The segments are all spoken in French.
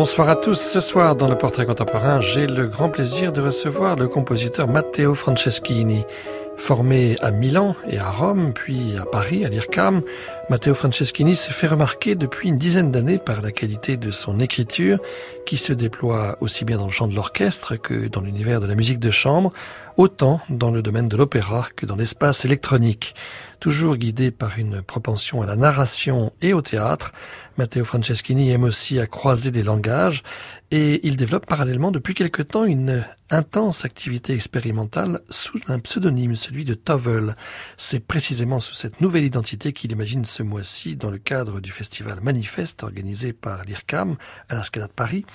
Bonsoir à tous. Ce soir, dans le portrait contemporain, j'ai le grand plaisir de recevoir le compositeur Matteo Franceschini. Formé à Milan et à Rome, puis à Paris, à l'IRCAM, Matteo Franceschini s'est fait remarquer depuis une dizaine d'années par la qualité de son écriture, qui se déploie aussi bien dans le chant de l'orchestre que dans l'univers de la musique de chambre, autant dans le domaine de l'opéra que dans l'espace électronique. Toujours guidé par une propension à la narration et au théâtre, Matteo Franceschini aime aussi à croiser des langages et il développe parallèlement depuis quelque temps une intense activité expérimentale sous un pseudonyme, celui de Tovel. C'est précisément sous cette nouvelle identité qu'il imagine ce mois-ci, dans le cadre du festival Manifeste organisé par l'IRCAM à la Scala de Paris,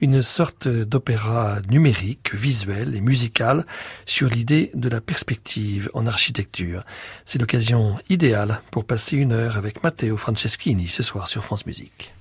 une sorte d'opéra numérique, visuel et musical sur l'idée de la perspective en architecture. C'est l'occasion idéale pour passer une heure avec Matteo Franceschini ce soir sur France Musique.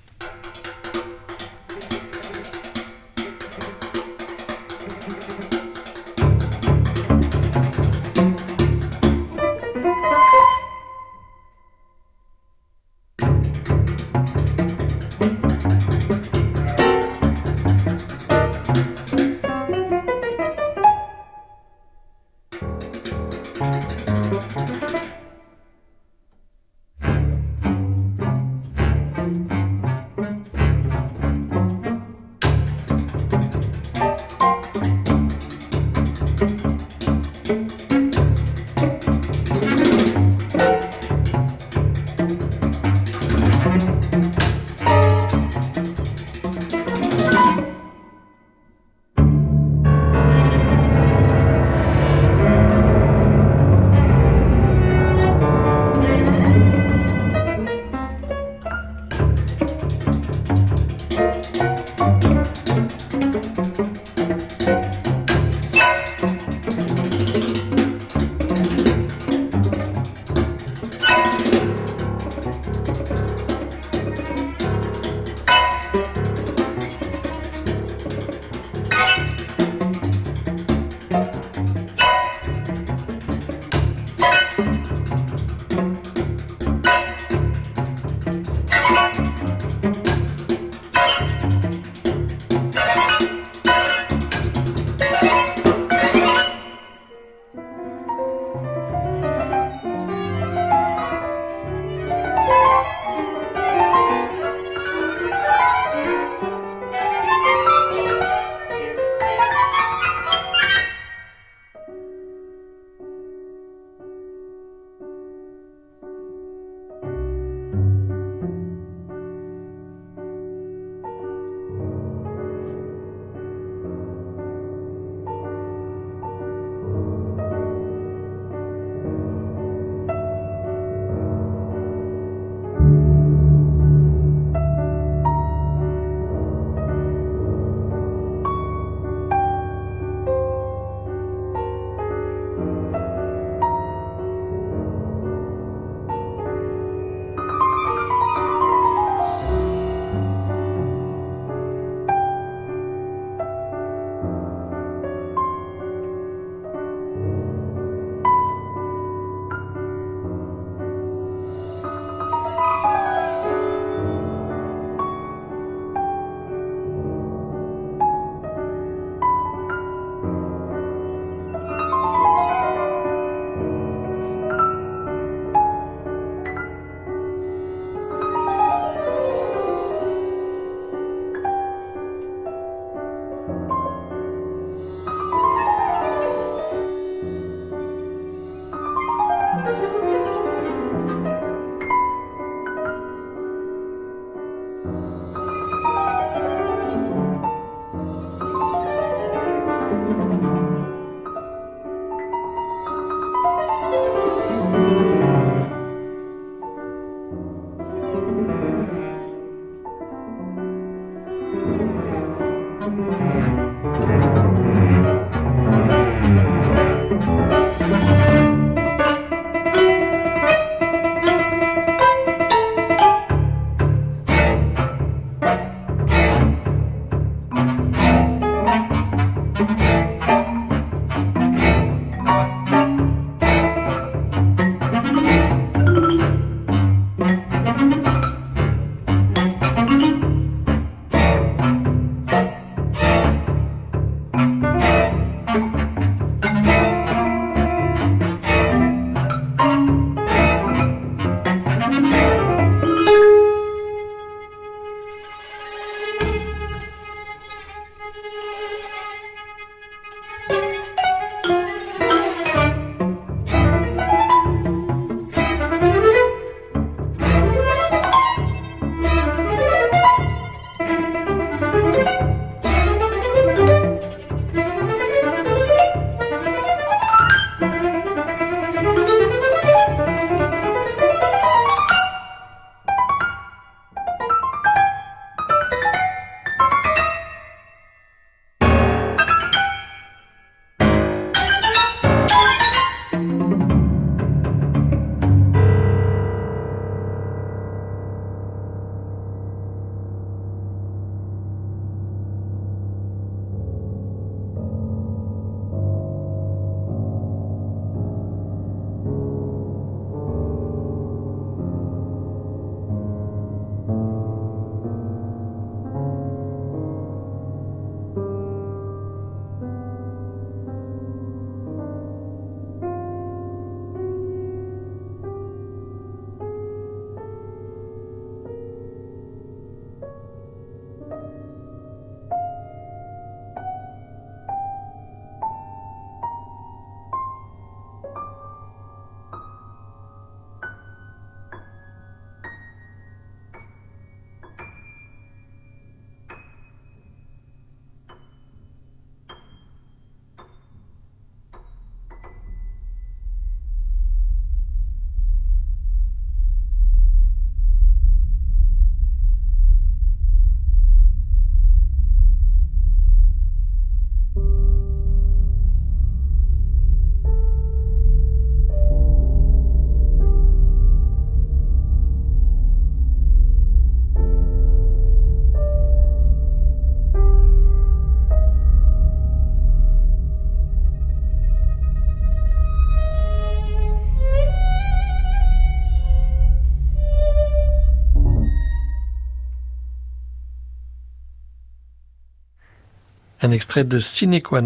Un extrait de Sine qua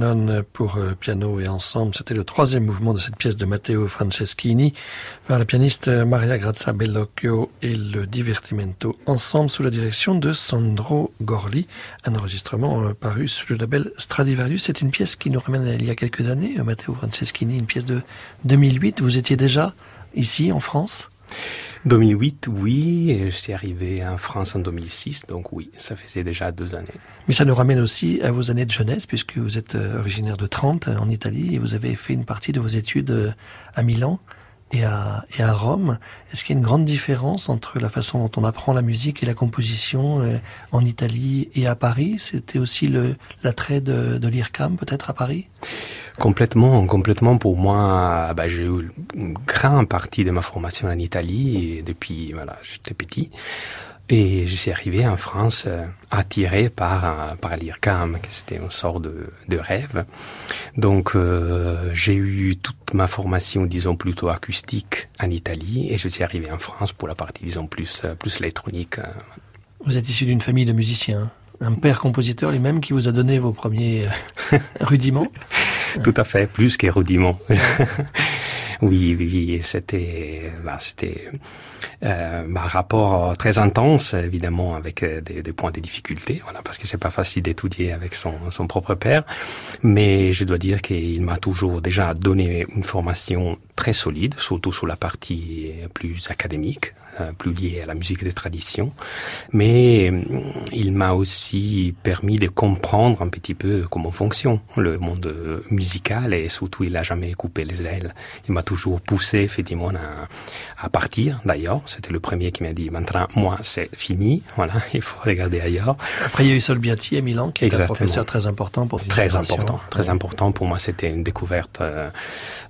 pour euh, piano et ensemble. C'était le troisième mouvement de cette pièce de Matteo Franceschini par la pianiste Maria Grazia Bellocchio et le Divertimento ensemble sous la direction de Sandro Gorli. Un enregistrement euh, paru sous le label Stradivarius. C'est une pièce qui nous ramène il y a quelques années, euh, Matteo Franceschini, une pièce de 2008. Vous étiez déjà ici en France? 2008, oui, je suis arrivé en France en 2006, donc oui, ça faisait déjà deux années. Mais ça nous ramène aussi à vos années de jeunesse, puisque vous êtes euh, originaire de Trente, en Italie, et vous avez fait une partie de vos études euh, à Milan et à, et à Rome. Est-ce qu'il y a une grande différence entre la façon dont on apprend la musique et la composition euh, en Italie et à Paris? C'était aussi l'attrait de, de l'IRCAM, peut-être à Paris? Complètement, complètement. Pour moi, bah, j'ai eu une grande partie de ma formation en Italie et depuis, voilà, j'étais petit. Et je suis arrivé en France euh, attiré par euh, par l'IRCAM, que c'était une sorte de, de rêve. Donc euh, j'ai eu toute ma formation, disons plutôt acoustique en Italie, et je suis arrivé en France pour la partie, disons plus plus électronique. Vous êtes issu d'une famille de musiciens, un père compositeur lui-même qui vous a donné vos premiers rudiments. Tout à fait, plus que rudiments. oui, oui, c'était, bah, c'était euh, un rapport très intense, évidemment, avec euh, des, des, points de difficulté, voilà, parce que c'est pas facile d'étudier avec son, son propre père. Mais je dois dire qu'il m'a toujours déjà donné une formation très solide, surtout sur la partie plus académique, euh, plus liée à la musique des traditions. Mais euh, il m'a aussi permis de comprendre un petit peu comment fonctionne le monde musical et surtout il a jamais coupé les ailes. Il m'a toujours poussé effectivement à, à partir. D'ailleurs, c'était le premier qui m'a dit maintenant moi c'est fini, voilà, il faut regarder ailleurs. Après il y a eu Solbiati à Milan qui est un professeur très important pour très important, très important pour moi. C'était une découverte, euh,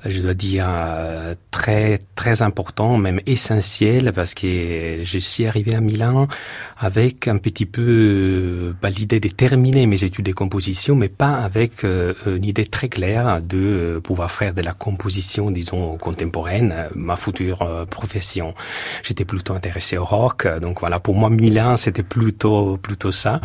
je dois dire très très important, même essentiel parce que je suis arrivé à Milan avec un petit peu euh, bah, l'idée de terminer mes études de composition, mais pas avec euh, une idée très claire de euh, pouvoir faire de la composition, disons, contemporaine, ma future profession. J'étais plutôt intéressé au rock, donc voilà, pour moi, Milan, c'était plutôt plutôt ça.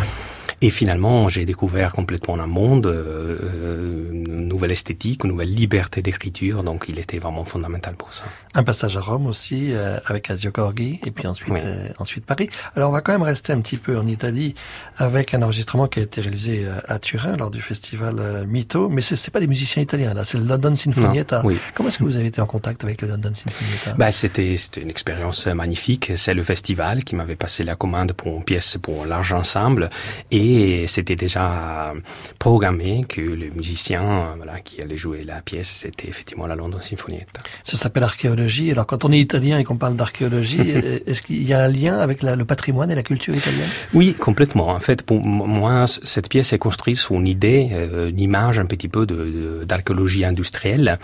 Et finalement, j'ai découvert complètement un monde, euh, une nouvelle esthétique, une nouvelle liberté d'écriture. Donc, il était vraiment fondamental pour ça. Un passage à Rome aussi, euh, avec Asio Corgi, et puis ensuite, euh, ensuite Paris. Alors, on va quand même rester un petit peu en Italie avec un enregistrement qui a été réalisé à Turin lors du festival Mito. Mais c'est pas des musiciens italiens, là. C'est le London Sinfonietta. oui. Comment est-ce que vous avez été en contact avec le London Sinfonietta? Bah, c'était une expérience magnifique. C'est le festival qui m'avait passé la commande pour une pièce pour l'argent ensemble. Et et c'était déjà programmé que le musicien voilà, qui allait jouer la pièce, c'était effectivement la London Sinfonietta. Ça s'appelle archéologie. Alors quand on est italien et qu'on parle d'archéologie, est-ce qu'il y a un lien avec la, le patrimoine et la culture italienne? Oui, complètement. En fait, pour moi, cette pièce est construite sur une idée, euh, une image un petit peu d'archéologie de, industrielle.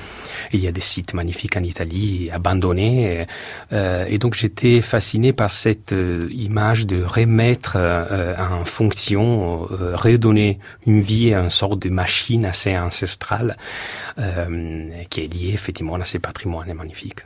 Il y a des sites magnifiques en Italie, abandonnés. Euh, et donc j'étais fasciné par cette euh, image de remettre euh, en fonction euh, redonner une vie à une sorte de machine assez ancestrale euh, qui est liée effectivement à ces patrimoines magnifiques.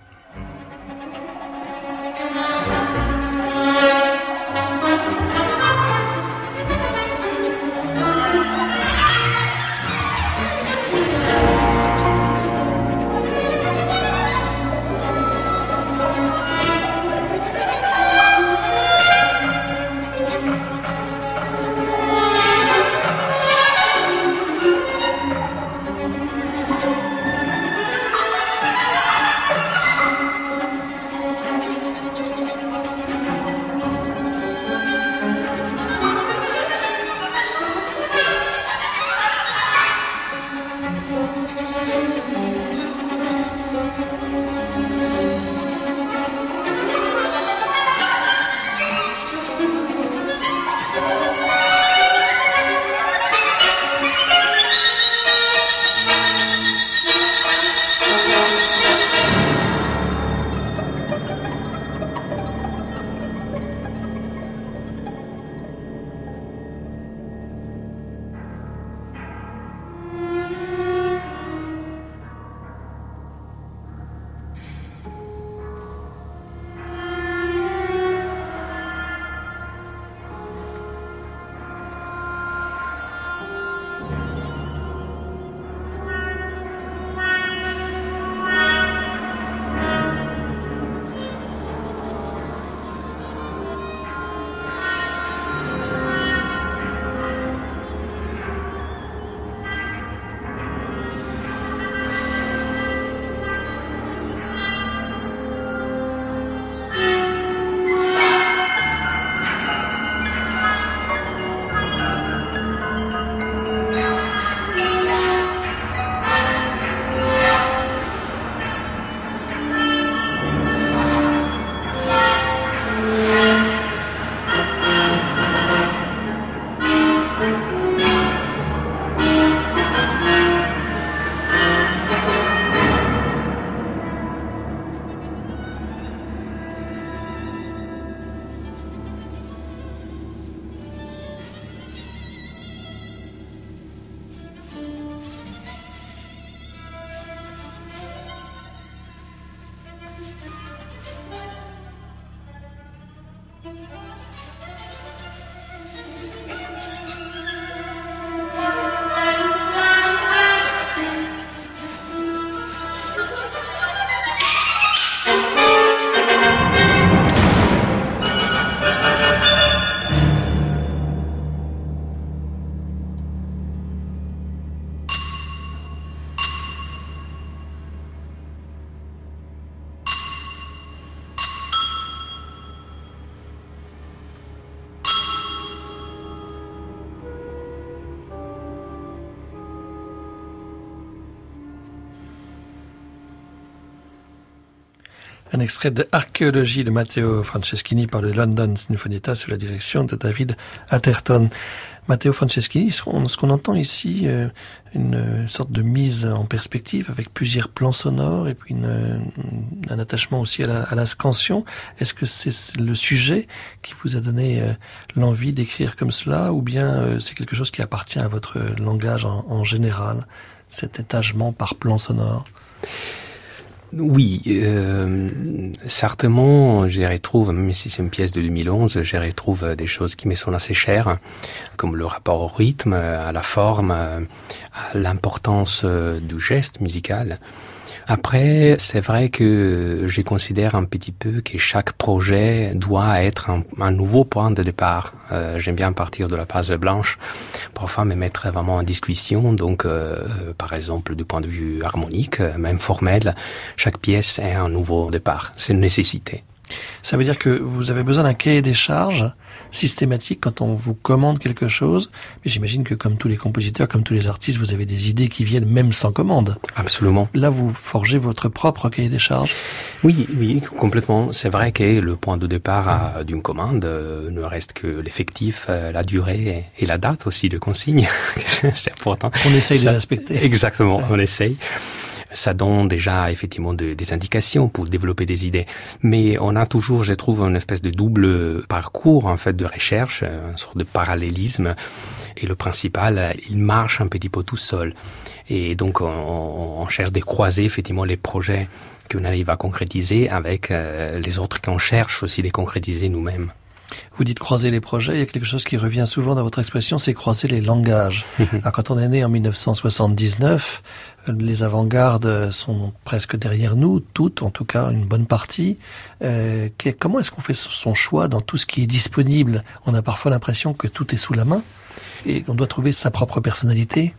Extrait de Archéologie de Matteo Franceschini par le London Sinfonietta sous la direction de David Atherton. Matteo Franceschini, ce qu'on entend ici, euh, une sorte de mise en perspective avec plusieurs plans sonores et puis une, un attachement aussi à la, scansion. Est-ce que c'est le sujet qui vous a donné euh, l'envie d'écrire comme cela ou bien euh, c'est quelque chose qui appartient à votre langage en, en général, cet étagement par plan sonore? Oui, euh, certainement, j'y retrouve, même si c'est une pièce de 2011, j'y retrouve des choses qui me sont assez chères, comme le rapport au rythme, à la forme, à l'importance du geste musical. Après, c'est vrai que je considère un petit peu que chaque projet doit être un, nouveau point de départ. Euh, J'aime bien partir de la page blanche, parfois me mettre vraiment en discussion. Donc, euh, par exemple, du point de vue harmonique, même formel, chaque pièce est un nouveau départ. C'est une nécessité. Ça veut dire que vous avez besoin d'un cahier des charges systématique quand on vous commande quelque chose. Mais j'imagine que comme tous les compositeurs, comme tous les artistes, vous avez des idées qui viennent même sans commande. Absolument. Là, vous forgez votre propre cahier des charges. Oui, oui, complètement. C'est vrai que le point de départ d'une commande euh, ne reste que l'effectif, euh, la durée et la date aussi de consigne. C'est important. On essaye Ça, de respecter. Exactement, on essaye ça donne déjà effectivement de, des indications pour développer des idées. Mais on a toujours, je trouve, une espèce de double parcours en fait de recherche, une sorte de parallélisme. Et le principal, il marche un petit peu tout seul. Et donc on, on cherche de croiser effectivement les projets qu'on arrive à concrétiser avec euh, les autres qu'on cherche aussi de concrétiser nous-mêmes. Vous dites croiser les projets, il y a quelque chose qui revient souvent dans votre expression, c'est croiser les langages. Alors, quand on est né en 1979, les avant-gardes sont presque derrière nous, toutes, en tout cas une bonne partie. Euh, comment est-ce qu'on fait son choix dans tout ce qui est disponible? On a parfois l'impression que tout est sous la main et on doit trouver sa propre personnalité.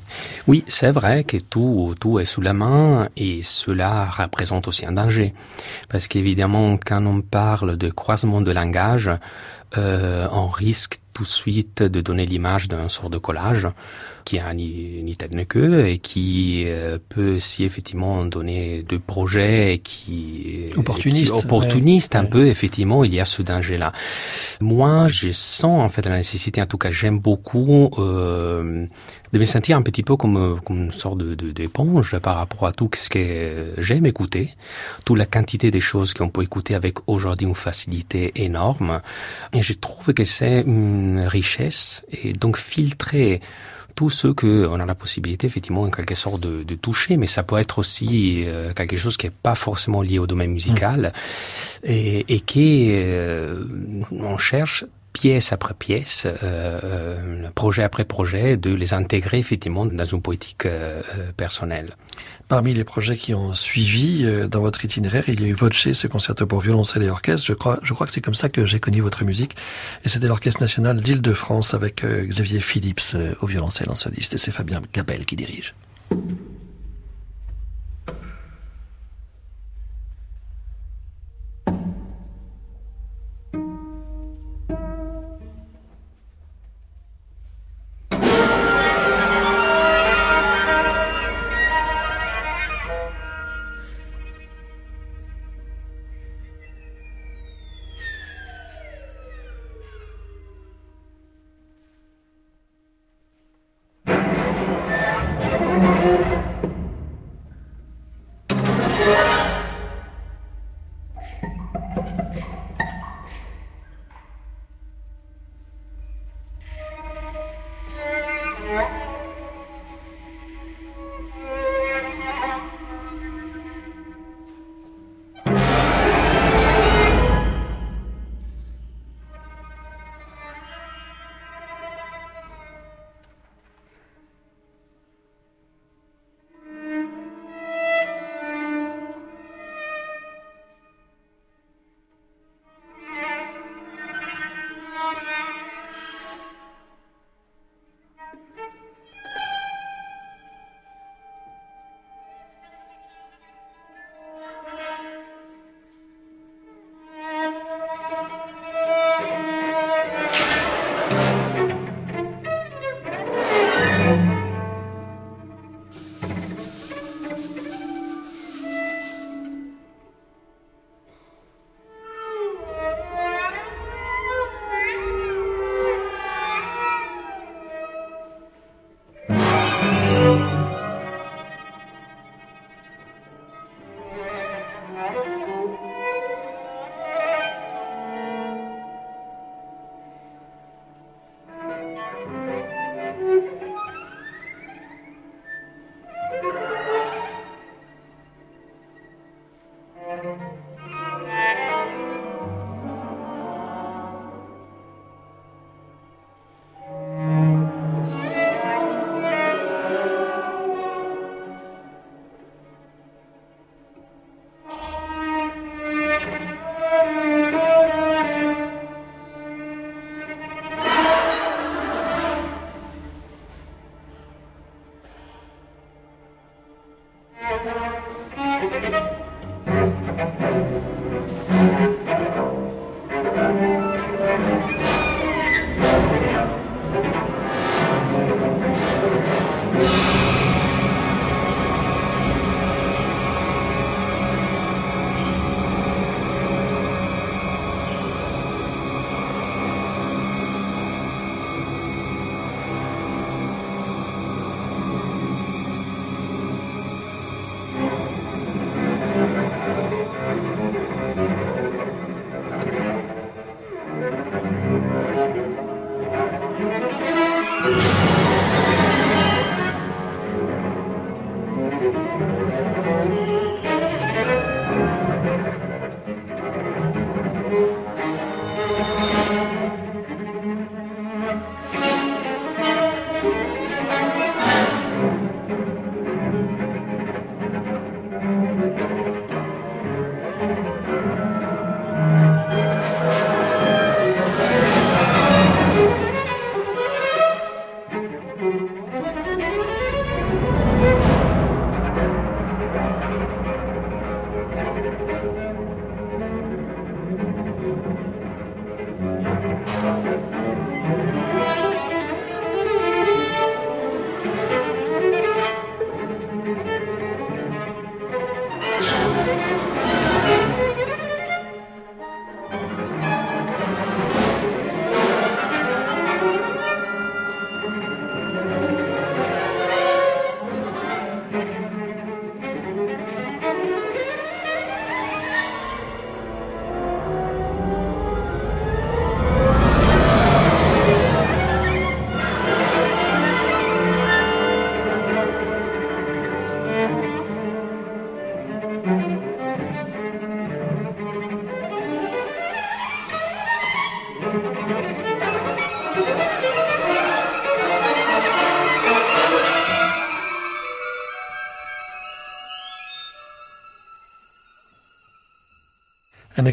Oui, c'est vrai que tout, tout est sous la main et cela représente aussi un danger. Parce qu'évidemment, quand on parle de croisement de langage, euh, on risque tout de suite de donner l'image d'un sort de collage qui a ni, ni tête ni queue et qui euh, peut aussi effectivement donner de projets qui opportuniste, opportuniste ouais, un ouais. peu effectivement il y a ce danger là. Moi je sens en fait la nécessité en tout cas j'aime beaucoup euh, de me sentir un petit peu comme, comme une sorte de, de, d'éponge par rapport à tout ce que j'aime écouter, toute la quantité des choses qu'on peut écouter avec aujourd'hui une facilité énorme. Et je trouve que c'est une richesse et donc filtrer tout ce que on a la possibilité effectivement en quelque sorte de, de toucher, mais ça peut être aussi euh, quelque chose qui est pas forcément lié au domaine musical mmh. et, et qui euh, on cherche pièce après pièce, euh, euh, projet après projet, de les intégrer effectivement dans une poétique euh, personnelle. Parmi les projets qui ont suivi dans votre itinéraire, il y a eu Voce, ce concerto pour violoncelle et orchestre. Je crois, je crois que c'est comme ça que j'ai connu votre musique. Et c'était l'Orchestre national d'Île-de-France avec Xavier Phillips au violoncelle en soliste. Et c'est Fabien Gabel qui dirige.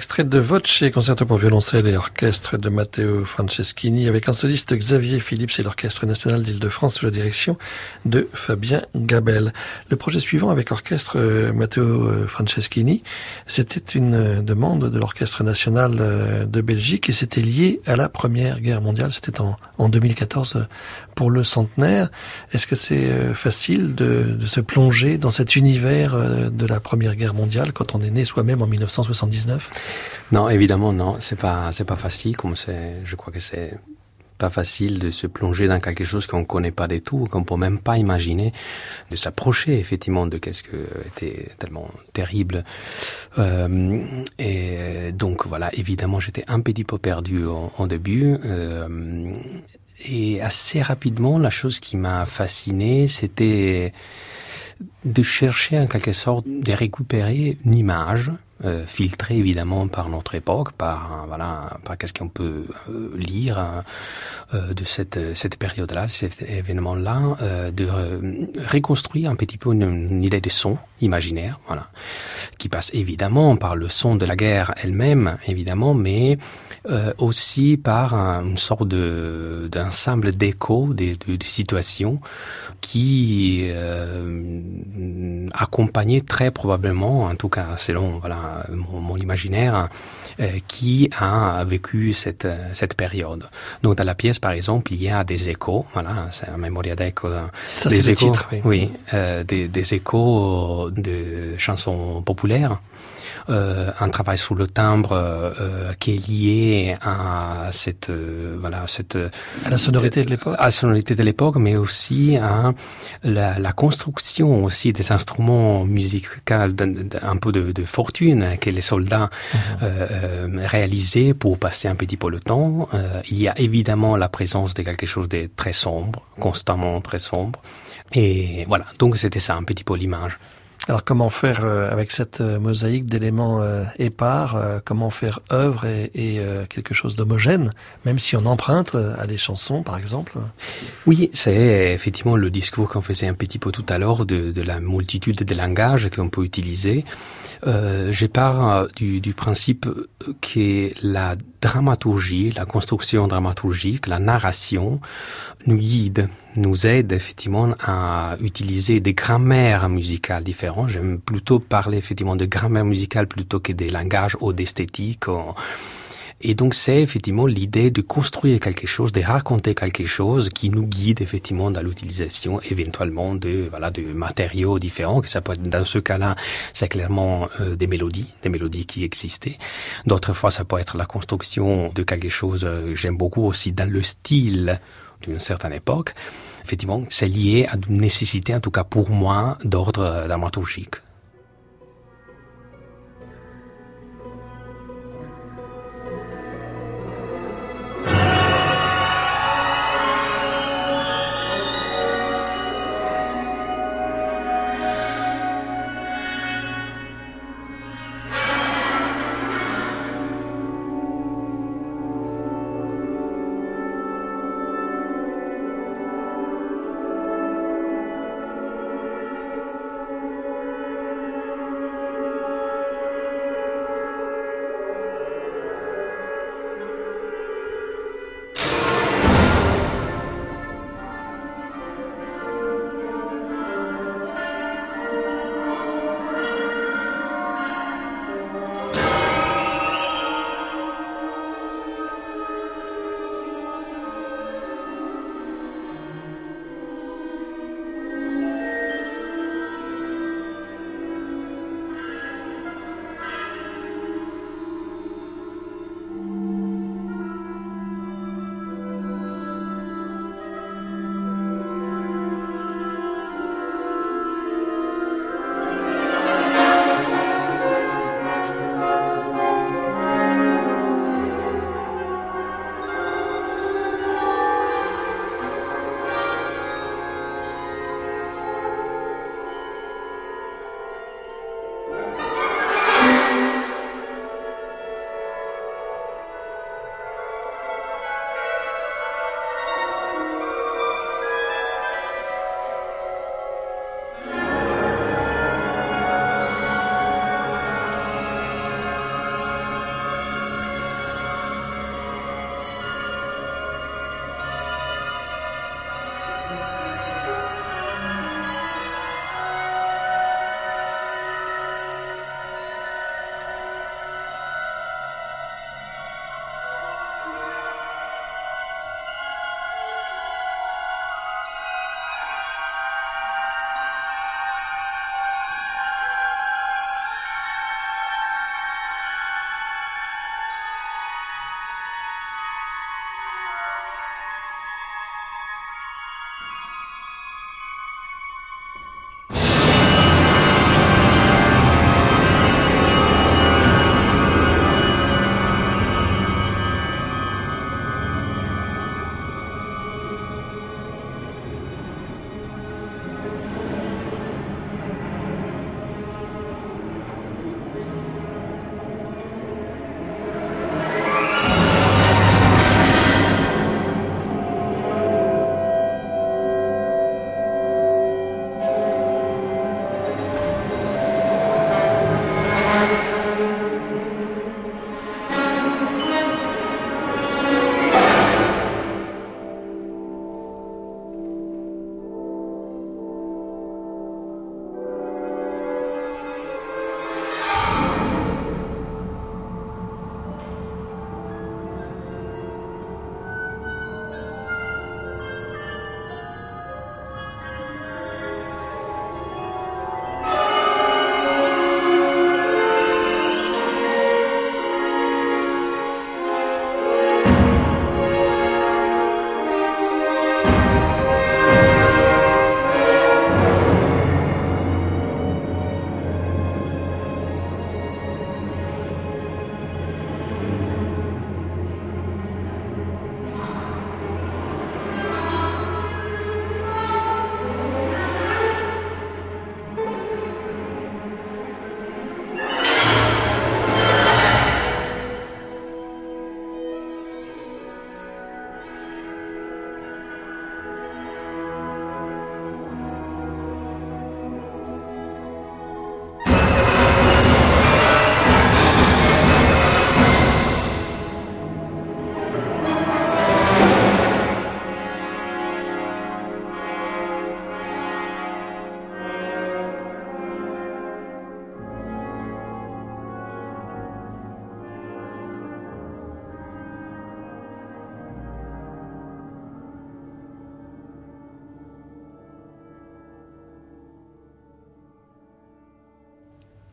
Un extrait de Voce, concerto pour violoncelle et orchestre de Matteo Franceschini avec un soliste Xavier Philips et l'Orchestre national d'Île-de-France sous la direction de Fabien Gabel. Le projet suivant avec orchestre euh, Matteo euh, Franceschini, c'était une euh, demande de l'Orchestre national de Belgique et c'était lié à la Première Guerre mondiale. C'était en, en 2014 pour le centenaire. Est-ce que c'est facile de, se plonger dans cet univers de la Première Guerre mondiale quand on est né soi-même en 1979 non, évidemment, non. C'est pas, c'est pas facile. Comme c'est, je crois que c'est pas facile de se plonger dans quelque chose qu'on connaît pas du tout, qu'on peut même pas imaginer, de s'approcher effectivement de qu'est-ce que était tellement terrible. Euh, et donc voilà, évidemment, j'étais un petit peu perdu en, début. Euh, et assez rapidement, la chose qui m'a fasciné, c'était de chercher en quelque sorte de récupérer une image euh, filtré évidemment par notre époque, par voilà, par qu'est-ce qu'on peut euh, lire euh, de cette cette période-là, cet événement-là, euh, de reconstruire un petit peu une, idée de son imaginaire, voilà, qui passe évidemment par le son de la guerre elle-même, évidemment, mais aussi par une sorte de d'ensemble d'échos, de, de, de, situations qui euh, accompagnaient très probablement, en tout cas selon voilà mon, mon imaginaire, euh, qui a vécu cette, cette période. Donc dans la pièce, par exemple, il y a des échos, voilà, c'est un memoria d'écho. Ça, des échos, titre, oui. oui euh, des, des échos de chansons populaires euh, un travail sous le timbre euh, qui est lié à cette euh, voilà cette à la sonorité de l'époque, à la sonorité de l'époque, mais aussi à la, la, construction aussi des instruments musicaux un peu de, de, fortune que les soldats mmh. réalisaient pour passer un petit peu le temps. il y a évidemment la présence de quelque chose de très sombre, constamment très sombre. Et voilà, donc c'était ça un petit peu l'image. Alors comment faire euh, avec cette euh, mosaïque d'éléments euh, épars Comment faire œuvre et, quelque chose d'homogène, même si on emprunte à des chansons, par exemple? Oui, c'est effectivement le discours qu'on faisait un petit peu tout à l'heure de, la multitude de langages qu'on peut utiliser. Euh, je du, du principe que la dramaturgie, la construction dramaturgique, la narration nous guide, nous aide effectivement à utiliser des grammaires musicales différentes. J'aime plutôt parler effectivement de grammaire musicale plutôt que des langages ou d'esthétique. Et donc c'est effectivement l'idée de construire quelque chose, de raconter quelque chose qui nous guide effectivement dans l'utilisation éventuellement de voilà de matériaux différents. Que ça peut être dans ce cas-là, c'est clairement euh, des mélodies, des mélodies qui existaient. D'autres fois, ça peut être la construction de quelque chose. Euh, J'aime beaucoup aussi dans le style d'une certaine époque. Effectivement, c'est lié à une nécessité, en tout cas pour moi, d'ordre dramaturgique.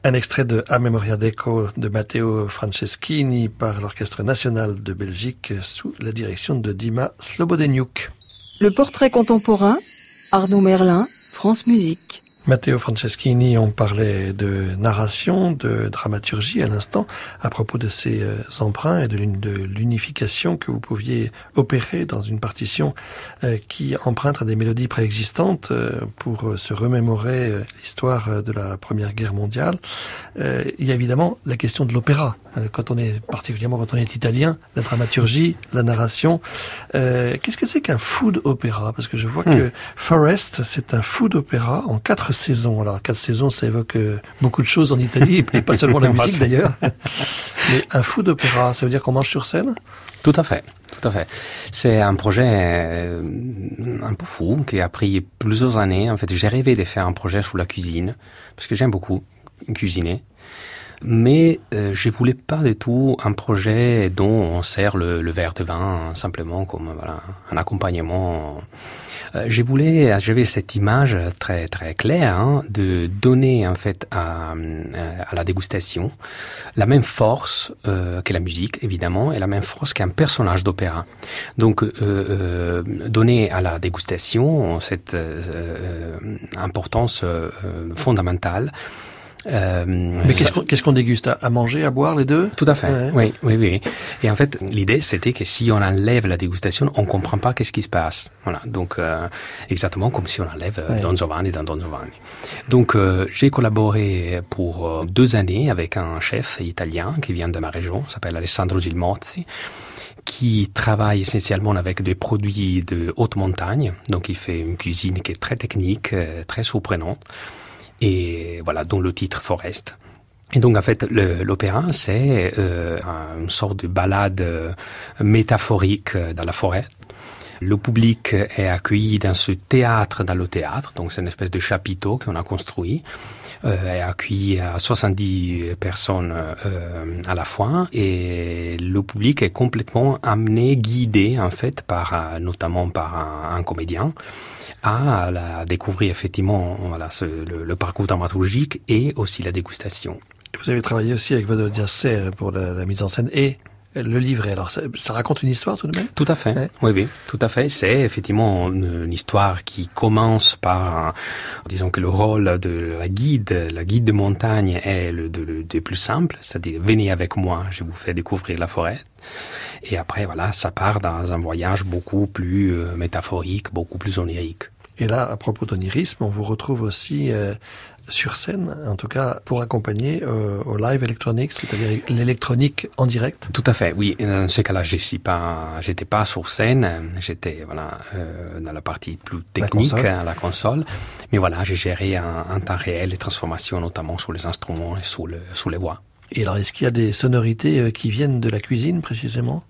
Un extrait de A Memoria d'Eco de Matteo Franceschini par l'Orchestre national de Belgique sous la direction de Dima Slobodeniuk. Le portrait contemporain, Arnaud Merlin, France Musique. Matteo Franceschini, on parlait de narration, de dramaturgie à l'instant, à propos de ces euh, emprunts et de l'unification que vous pouviez opérer dans une partition euh, qui emprunte à des mélodies préexistantes euh, pour se remémorer l'histoire de la Première Guerre mondiale. Il y a évidemment la question de l'opéra. Quand on est, particulièrement quand on est italien, la dramaturgie, la narration. Qu'est-ce que c'est qu'un food opéra? Parce que je vois hmm. que Forest, c'est un food opéra en quatre saisons. Alors, quatre saisons, ça évoque euh, beaucoup de choses en Italie, mais pas seulement la musique d'ailleurs. mais un fou d'opéra, ça veut dire qu'on mange sur scène? Tout à fait. Tout à fait. C'est un projet euh, un peu fou qui a pris plusieurs années. En fait, j'ai rêvé de faire un projet sur la cuisine parce que j'aime beaucoup cuisiner. Mais euh, je voulais pas du tout un projet dont on sert le, le verre de vin simplement comme voilà un accompagnement euh, je voulais, j'avais cette image très très claire hein, de donner en fait à, euh, à la dégustation la même force euh, que la musique évidemment et la même force qu'un personnage d'opéra. Donc euh, euh donner à la dégustation cette importance fondamentale euh, Mais qu'est-ce qu'on déguste? À, manger, à boire, les deux? Tout à fait. Oui, oui, oui. Et en fait, l'idée, c'était que si on enlève la dégustation, on comprend pas qu'est-ce qui se passe. Voilà. Donc, euh, exactement comme si on enlève euh, Don Giovanni dans Don Giovanni. Donc, euh, j'ai collaboré pour euh, deux années avec un chef italien qui vient de ma région, s'appelle Alessandro Gilmozzi qui travaille essentiellement avec des produits de haute montagne. Donc, il fait une cuisine qui est très technique, très surprenante et voilà, dont le titre Forest. Et donc en fait, l'opéra, c'est euh, une sorte de balade euh, métaphorique euh, dans la forêt. Le public est accueilli dans ce théâtre dans le théâtre, donc c'est une espèce de chapiteau qu'on a construit, euh, accueilli à 70 personnes euh, à la fois, et le public est complètement amené, guidé en fait par notamment par un, comédien à découvrir effectivement le, parcours dramaturgique et aussi la dégustation. Vous avez travaillé aussi avec votre Serre pour la, mise en scène et le livret. Alors, ça, ça, raconte une histoire tout de même? Tout à fait. Ouais. Oui, oui, tout à fait. C'est effectivement une, une, histoire qui commence par, disons que le rôle de la guide, la guide de montagne est le, de, le, de plus simple, c'est-à-dire venez avec moi, je vous fais découvrir la forêt. Et après, voilà, ça part dans un voyage beaucoup plus euh, métaphorique, beaucoup plus onirique. Et là, à propos d'onirisme, on vous retrouve aussi euh, sur scène, en tout cas pour accompagner euh, au live électronique, c'est-à-dire l'électronique en direct. Tout à fait, oui. Dans ce cas-là, je suis pas, j'étais pas sur scène, j'étais voilà euh, dans la partie plus technique, la console. à la console. Mais voilà, j'ai géré en, temps réel les transformations, notamment sur les instruments et sur, le, sur les voix. Et alors, est-ce qu'il y a des sonorités euh, qui viennent de la cuisine précisément?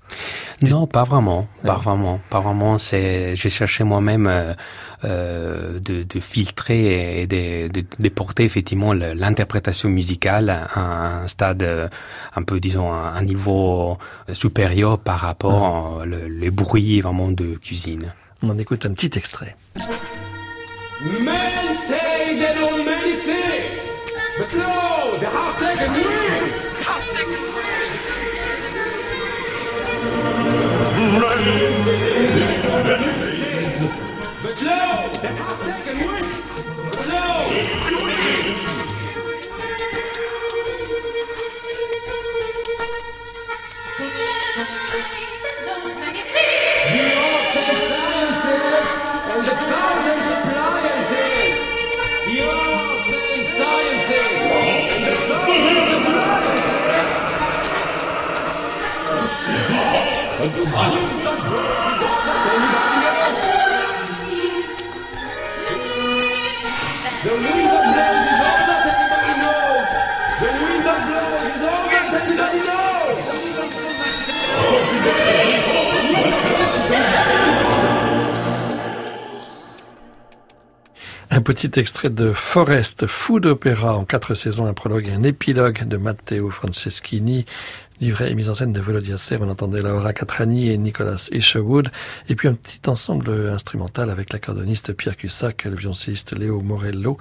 Non, pas vraiment, pas ouais. vraiment, pas vraiment. C'est, j'ai cherché moi-même euh, euh, de, de, filtrer et de, de, de porter effectivement l'interprétation musicale à un stade un peu, disons, à un niveau supérieur par rapport ouais. le, les bruits vraiment de cuisine. On en écoute un petit extrait. Men say they many things, but no, they have taken Ladies, Un petit extrait de Forest, Food Opera en quatre saisons, un prologue et un épilogue de Matteo Franceschini, livret et mise en scène de Volodya Sev. On entendait Laura Catrani et Nicolas Isherwood. Et puis un petit ensemble instrumental avec l'accordoniste Pierre Cussac, le violoncelliste Léo Morello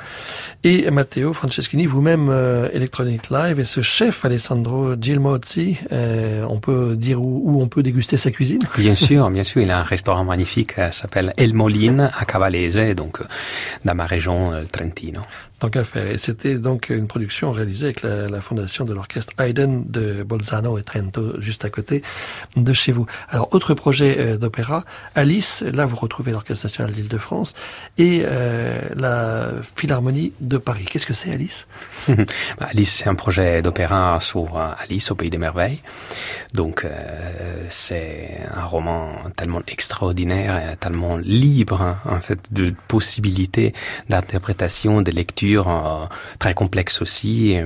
et Matteo Franceschini, vous-même euh, Electronic Live. Et ce chef Alessandro Gilmozzi, euh, on peut dire où, où, on peut déguster sa cuisine? Bien sûr, bien sûr. Il a un restaurant magnifique, euh, s'appelle El Molin à Cavallese, donc dans ma région, le Trentino. Tant qu'à faire. Et c'était donc une production réalisée avec la, fondation de l'orchestre Haydn de Bolzano et Trento, juste à côté de chez vous. Alors, autre projet euh, d'opéra, Alice, là vous retrouvez l'Orchestre national d'Île-de-France et euh, la Philharmonie de Paris. Qu'est-ce que c'est Alice? Alice, c'est un projet d'opéra sur euh, Alice au Pays des Merveilles. Donc, c'est un roman tellement extraordinaire et tellement libre, hein, en fait, de possibilités d'interprétation, de lecture euh, très complexe aussi.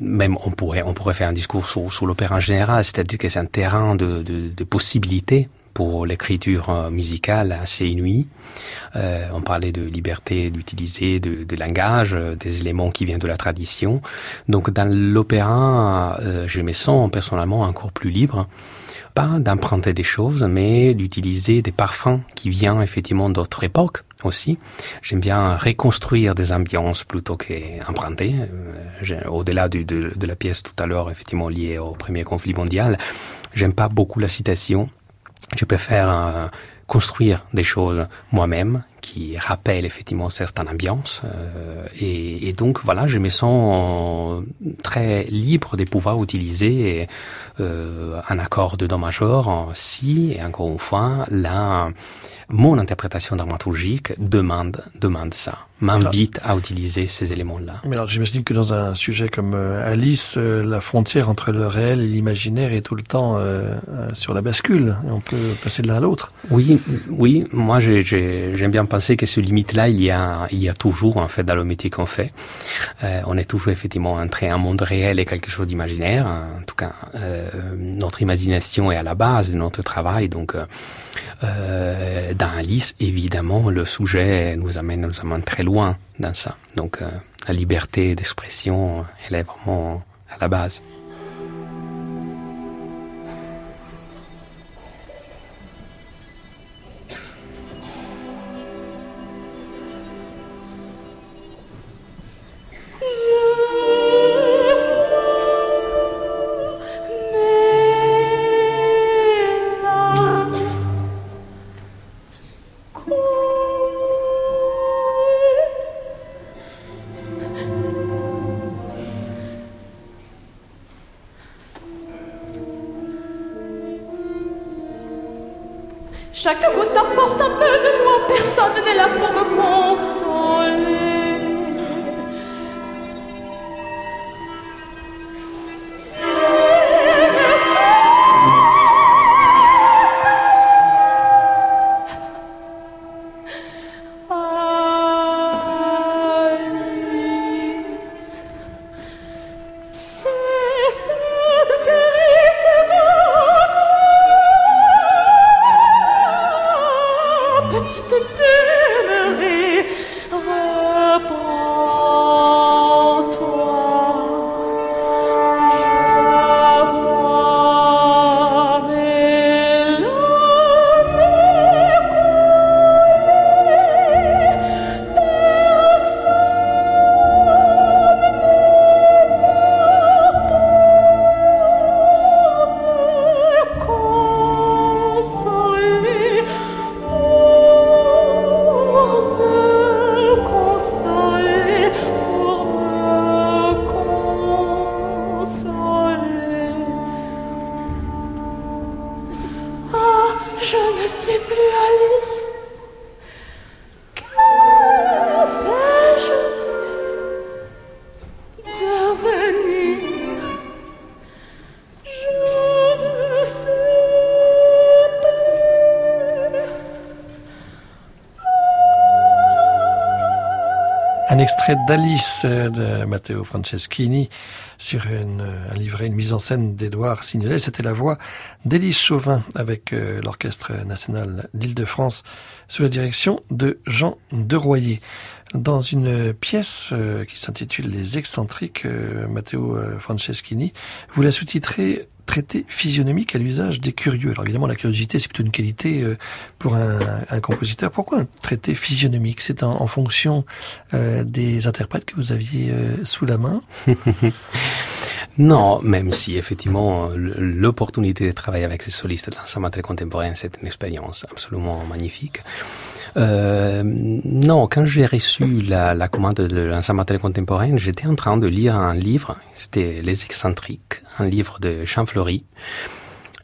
Même on pourrait on pourrait faire un discours sur, l'opéra en général, c'est-à-dire que c'est un terrain de, possibilités pour l'écriture musicale assez inouïe. Euh, on parlait de liberté d'utiliser de, de, langage, des éléments qui viennent de la tradition. Donc dans l'opéra, euh, je me sens personnellement encore plus libre pas d'emprunter des choses, mais d'utiliser des parfums qui viennent effectivement d'autres époques aussi. J'aime bien reconstruire des ambiances plutôt qu'emprunter. Euh, Au-delà de, la pièce tout à l'heure, effectivement liée au premier conflit mondial, j'aime pas beaucoup la citation. Je préfère euh, construire des choses moi-même qui rappellent effectivement certaines ambiances. Euh, et, et, donc voilà, je me sens très libre de pouvoir utiliser euh, un accord de do majeur si, et encore une fois, là, mon interprétation dramaturgique demande, demande ça, m'invite à utiliser ces éléments-là. Mais alors j'imagine que dans un sujet comme euh, Alice, euh, la frontière entre le réel et l'imaginaire est tout le temps euh, sur la bascule, et on peut passer de l'un à l'autre. Oui, oui, moi j'aime bien penser que ce limite-là, il y a, toujours en fait dans le métier qu'on fait. Euh, on est toujours effectivement entre un monde réel et quelque chose d'imaginaire. En tout cas, euh, notre imagination est à la base de notre travail, donc euh, dans Alice, évidemment, le sujet nous amène, très loin dans ça. Donc, la liberté d'expression, elle est vraiment à la base. Extrait d'Alice de Matteo Franceschini sur un livret, une mise en scène d'Édouard Signolet. C'était la voix d'Élise Chauvin avec euh, l'Orchestre national d'Île-de-France sous la direction de Jean Deroyer. Dans une pièce euh, qui s'intitule Les excentriques, euh, Matteo Franceschini, vous la sous-titrez traité physionomique à l'usage des curieux. Alors évidemment, la curiosité, c'est plutôt une qualité euh, pour un, compositeur. Pourquoi un traité physionomique? C'est en, en, fonction euh, des interprètes que vous aviez euh, sous la main? Non, même si effectivement l'opportunité de travailler avec les solistes de l'ensemble très contemporain, c'est une expérience absolument magnifique. Euh, non, quand j'ai reçu la, la, commande de l'ensemble contemporain, j'étais en train de lire un livre, c'était Les excentriques, un livre de Champfleury,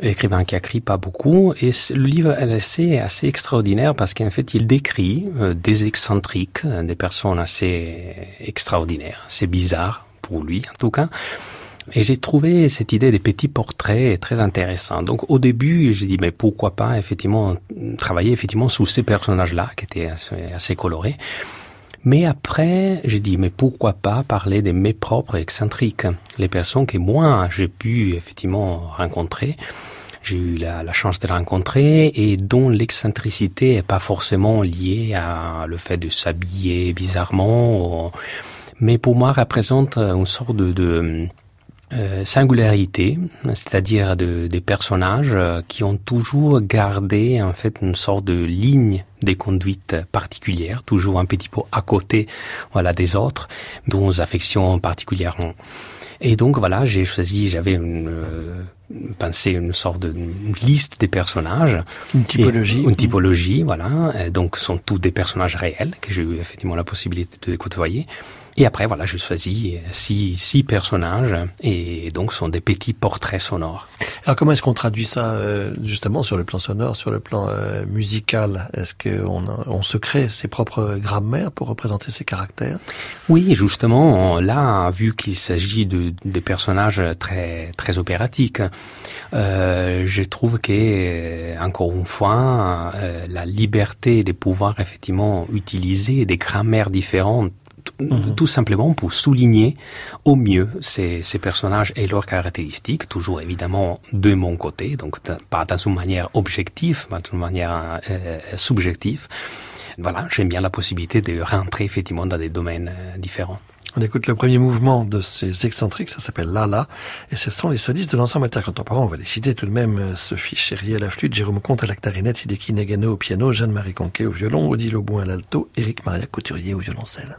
écrivain qui écrit pas beaucoup, et le livre est assez, assez extraordinaire parce qu'en fait il décrit euh, des excentriques, des personnes assez extraordinaires, c'est bizarre pour lui en tout cas, et j'ai trouvé cette idée des petits portraits très intéressant. Donc au début, j'ai dit mais pourquoi pas effectivement travailler effectivement sous ces personnages-là qui étaient assez, colorés. Mais après, j'ai dit mais pourquoi pas parler de mes propres excentriques, les personnes que moi j'ai pu effectivement rencontrer. J'ai eu la, chance de rencontrer et dont l'excentricité est pas forcément liée à le fait de s'habiller bizarrement, mais pour moi représente une sorte de, de euh, singularité, c'est-à-dire de, des personnages euh, qui ont toujours gardé en fait une sorte de ligne des conduites particulières, toujours un petit peu à côté, voilà, des autres, dont affections particulièrement. Et donc voilà, j'ai choisi, j'avais une, euh, pensé une sorte de une liste des personnages, une typologie, une typologie, voilà. Et donc, sont tous des personnages réels que j'ai eu effectivement la possibilité de côtoyer. Et après, voilà, j'ai choisi six, six personnages et donc sont des petits portraits sonores. Alors comment est-ce qu'on traduit ça euh, justement sur le plan sonore, sur le plan euh, musical? Est-ce qu'on on se crée ses propres grammaires pour représenter ces caractères? Oui, justement, là, vu qu'il s'agit de des personnages très très opératiques, euh, je trouve que encore une fois, euh, la liberté de pouvoir effectivement utiliser des grammaires différentes Tout simplement pour souligner au mieux ces, personnages et leurs caractéristiques, toujours évidemment de mon côté, donc pas dans une manière objective, mais d'une manière euh, subjective. Voilà, j'aime bien la possibilité de rentrer effectivement dans des domaines euh, différents. On écoute le premier mouvement de ces excentriques, ça s'appelle Lala, et ce sont les solistes de l'ensemble intercontemporain. On va les citer tout de même, euh, Sophie Chéri à la flûte, Jérôme Comte à la clarinette, Hideki Nagano au piano, Jeanne-Marie Conquet au violon, Odile Auboin à l'alto, Éric Maria Couturier au violoncelle.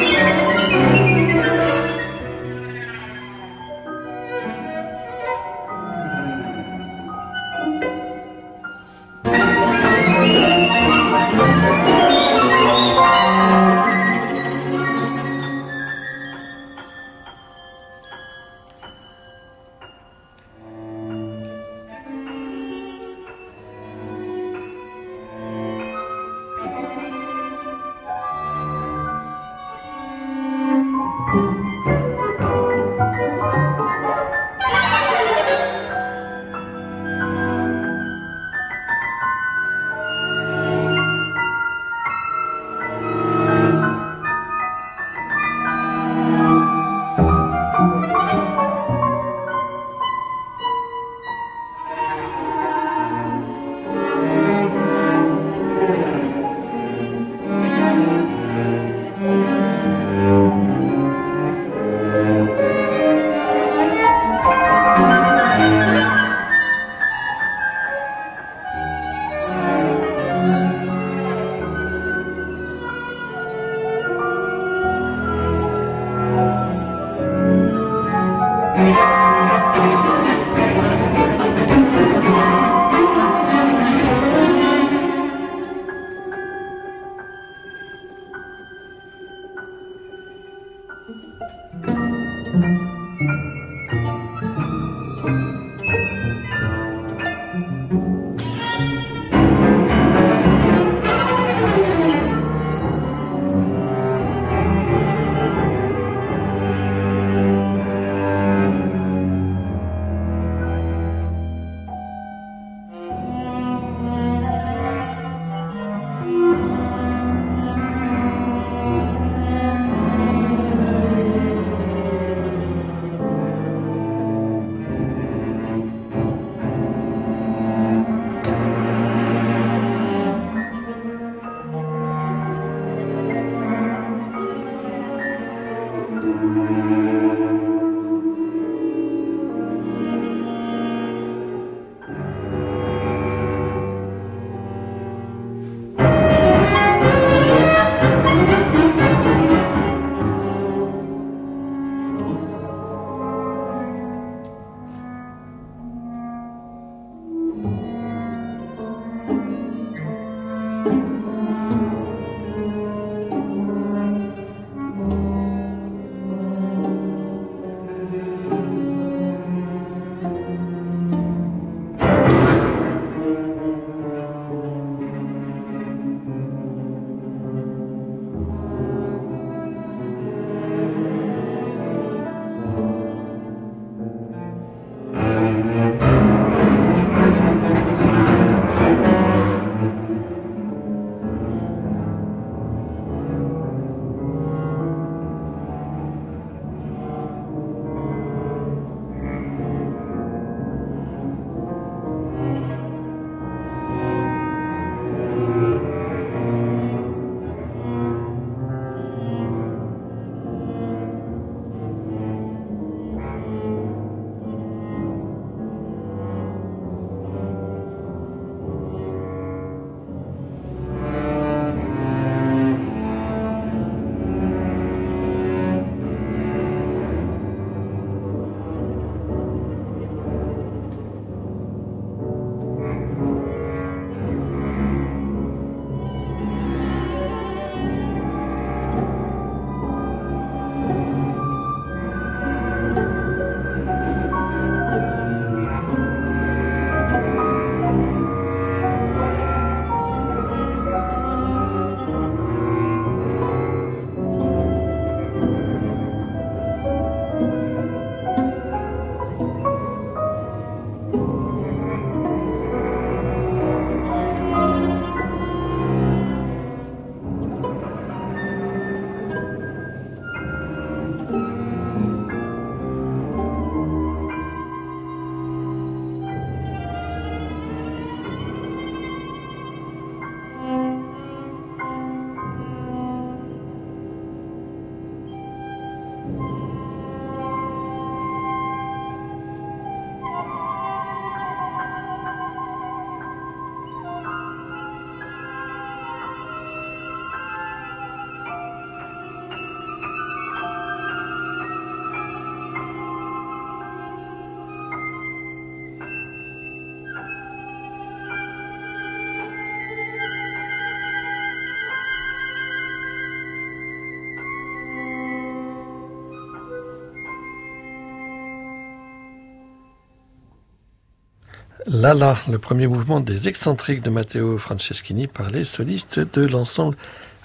Lala, le premier mouvement des excentriques de Matteo Franceschini par les solistes de l'ensemble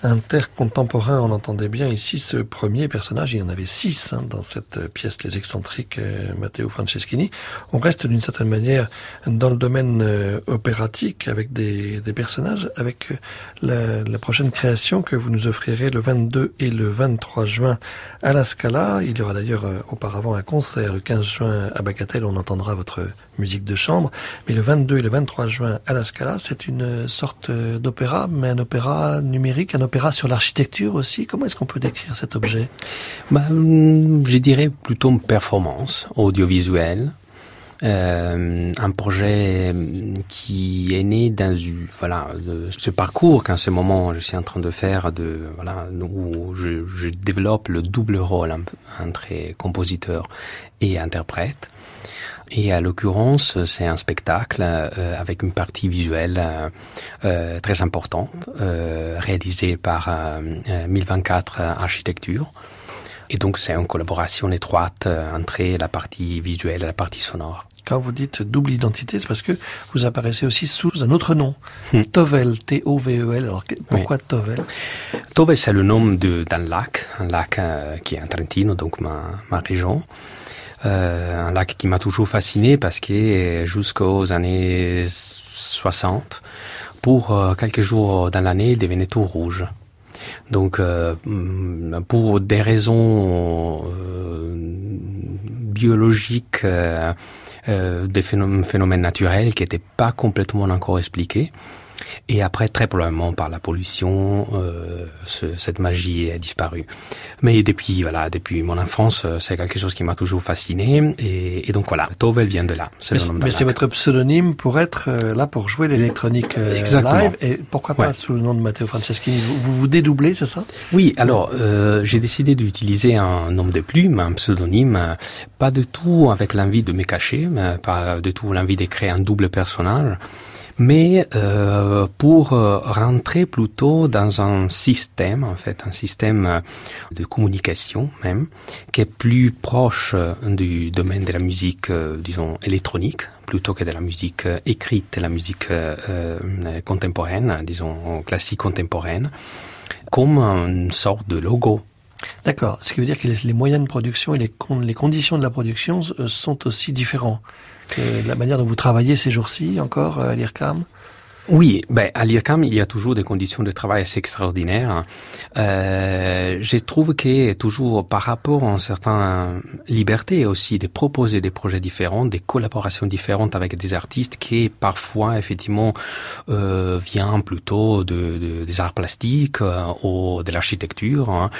intercontemporain. On entendait bien ici ce premier personnage. Il y en avait six hein, dans cette pièce, les excentriques euh, Matteo Franceschini. On reste d'une certaine manière dans le domaine euh, opératique avec des, des personnages, avec euh, la, la, prochaine création que vous nous offrirez le 22 et le 23 juin à la Scala. Il y aura d'ailleurs auparavant un concert le 15 juin à Bagatelle. On entendra votre musique de chambre. Mais le 22 et le 23 juin à la Scala, c'est une sorte d'opéra, mais un opéra numérique, opéra sur l'architecture aussi. Comment est-ce qu'on peut décrire cet objet? Ben, Je dirais plutôt une performance audiovisuelle. Euh, un projet qui est né dans voilà de ce parcours qu'en ce moment je suis en train de faire de voilà où je développe le double rôle entre compositeur et interprète et à l'occurrence, c'est un spectacle euh, avec une partie visuelle euh, euh très importante, euh, réalisée par 1024 Architecture. Et donc, c'est une collaboration étroite entre la partie visuelle et la partie sonore. Quand vous dites double identité, c'est parce que vous apparaissez aussi sous un autre nom, hmm. Tovel, T-O-V-E-L. Alors pourquoi oui. Tovel? Tovel, c'est le nom d'un lac, un lac qui est en Trentino, donc ma, ma région. Euh, un lac qui m'a toujours fasciné parce que jusqu'aux années 60, pour euh, quelques jours dans l'année, il devenait tout rouge. Donc, euh, pour des raisons biologiques, des phénomènes naturels qui n'étaient pas complètement encore expliqués, et après, très probablement par la pollution, euh, ce, cette magie a disparu. Mais depuis, voilà, depuis mon enfance, euh, c'est quelque chose qui m'a toujours fasciné. Et, et, donc voilà, Tovel vient de là. Mais c'est votre pseudonyme pour être euh, là pour jouer l'électronique euh, live. Et pourquoi pas ouais. sous le nom de Matteo Franceschini vous, vous, vous dédoublez, c'est ça? Oui. Alors, euh, j'ai décidé d'utiliser un nom de plume, un pseudonyme, pas du tout avec l'envie de me cacher, mais pas du tout l'envie de créer un double personnage mais euh, pour euh, rentrer plutôt dans un système, en fait, un système de communication même, qui est plus proche euh, du domaine de la musique, euh, disons, électronique, plutôt que de la musique écrite, la musique euh, contemporaine, disons, classique contemporaine, comme une sorte de logo D'accord. Ce qui veut dire que les moyens de production et les, con les conditions de la production sont aussi différents la manière dont vous travaillez ces jours-ci encore à l'IRCAM? Oui, ben, à l'IRCAM, il y a toujours des conditions de travail assez extraordinaires. Euh, je trouve que toujours par rapport à une certaine liberté aussi de proposer des projets différents, des collaborations différentes avec des artistes qui parfois effectivement euh, vient plutôt de, de, des arts plastiques euh, ou de l'architecture. Hein.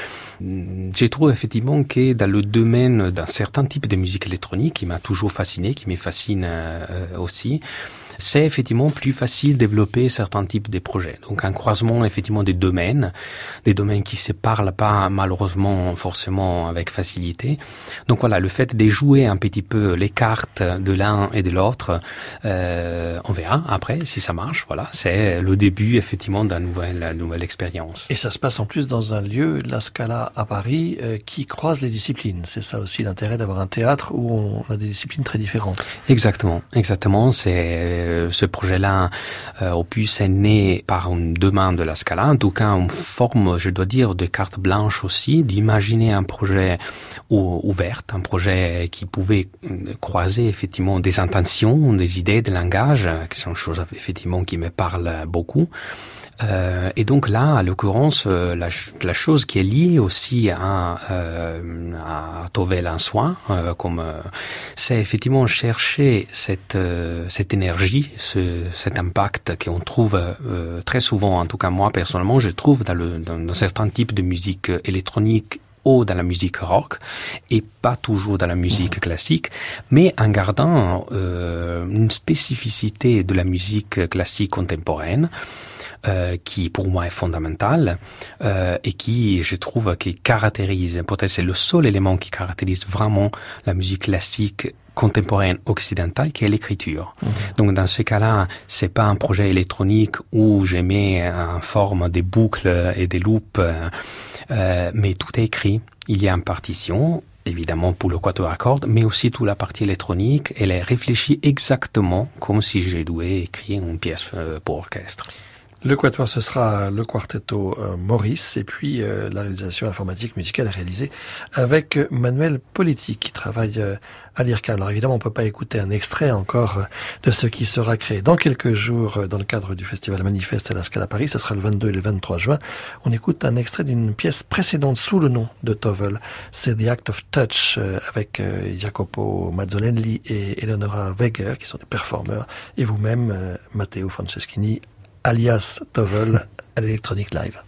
Je trouve effectivement que dans le domaine d'un certain type de musique électronique qui m'a toujours fasciné, qui me fascine euh, aussi, c'est effectivement plus facile de développer certains types de projets. Donc un croisement effectivement des domaines, des domaines qui se parlent pas malheureusement forcément avec facilité. Donc voilà, le fait de jouer un petit peu les cartes de l'un et de l'autre, euh, on verra après si ça marche. Voilà, c'est le début effectivement d'une nouvelle, nouvelle expérience. Et ça se passe en plus dans un lieu, la Scala à Paris, euh, qui croise les disciplines. C'est ça aussi l'intérêt d'avoir un théâtre où on a des disciplines très différentes. Exactement, exactement. C'est ce projet-là, euh, opus est né par une demande de la Scala, en tout cas une forme, je dois dire, de carte blanche aussi, d'imaginer un projet ouvert, un projet qui pouvait euh, croiser effectivement des intentions, des idées, des langages, qui sont choses effectivement qui me parlent beaucoup. Euh, et donc là, à l'occurrence, euh, la, la, chose qui est liée aussi à, euh, à Tovel en soi, euh, comme euh, c'est effectivement chercher cette cette énergie, ce, cet impact qu'on trouve très souvent, en tout cas moi personnellement, je trouve dans, le, dans certains types de musique électronique ou dans la musique rock et pas toujours dans la musique classique, mais en gardant euh, une spécificité de la musique classique contemporaine euh, qui pour moi est fondamentale euh, et qui, je trouve, qui caractérise, peut-être c'est le seul élément qui caractérise vraiment la musique classique contemporaine occidentale qui est l'écriture. Mmh. Donc dans ce cas-là, c'est pas un projet électronique où je mets en forme des boucles et des loops, euh, mais tout est écrit. Il y a une partition évidemment pour le quatuor à cordes, mais aussi toute la partie électronique. Elle est réfléchie exactement comme si j'ai dû écrire une pièce euh, pour orchestre. Le quatuor, ce sera le quartetto euh, Maurice, et puis euh, la réalisation informatique musicale réalisée avec Manuel Politi, qui travaille euh, à l'IRCAM. Alors évidemment, on peut pas écouter un extrait encore euh, de ce qui sera créé dans quelques jours dans le cadre du festival Manifeste à la Scala Paris. Ce sera le 22 et le 23 juin. On écoute un extrait d'une pièce précédente sous le nom de Tovel. C'est The Act of Touch avec Jacopo Mazzolelli et Eleonora Weger, qui sont des performeurs, et vous-même, Matteo Franceschini, alias Tovel, à l'électronique live.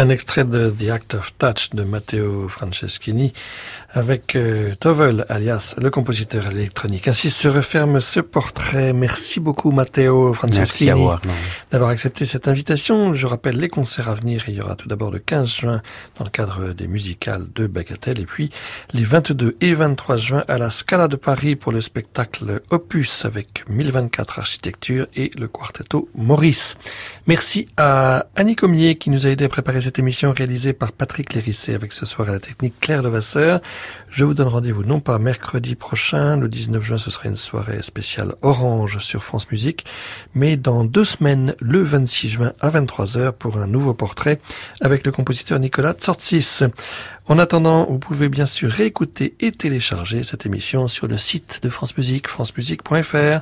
Un extrait de The Act of Touch de Matteo Franceschini avec euh, Tovel, alias le compositeur électronique. Ainsi se referme ce portrait. Merci beaucoup Matteo Franceschini d'avoir accepté cette invitation. Je rappelle les concerts à venir. Il y aura tout d'abord le 15 juin dans le cadre des musicales de Bagatelle et puis les 22 et 23 juin à la Scala de Paris pour le spectacle Opus avec 1024 architectures et le quartetto Maurice. Merci à Annie Comier qui nous a aidé à préparer cette émission réalisée par Patrick Lérissé avec ce soir à la technique Claire Levasseur. Je vous donne rendez-vous non pas mercredi prochain, le 19 juin ce sera une soirée spéciale Orange sur France Musique, mais dans deux semaines, le 26 juin à 23h pour un nouveau portrait avec le compositeur Nicolas Tsortsis. En attendant, vous pouvez bien sûr réécouter et télécharger cette émission sur le site de France Musique, francemusique.fr.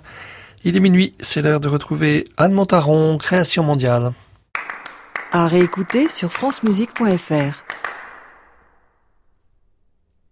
Il est minuit, c'est l'heure de retrouver Anne Montaron, Création mondiale à réécouter sur francemusique.fr.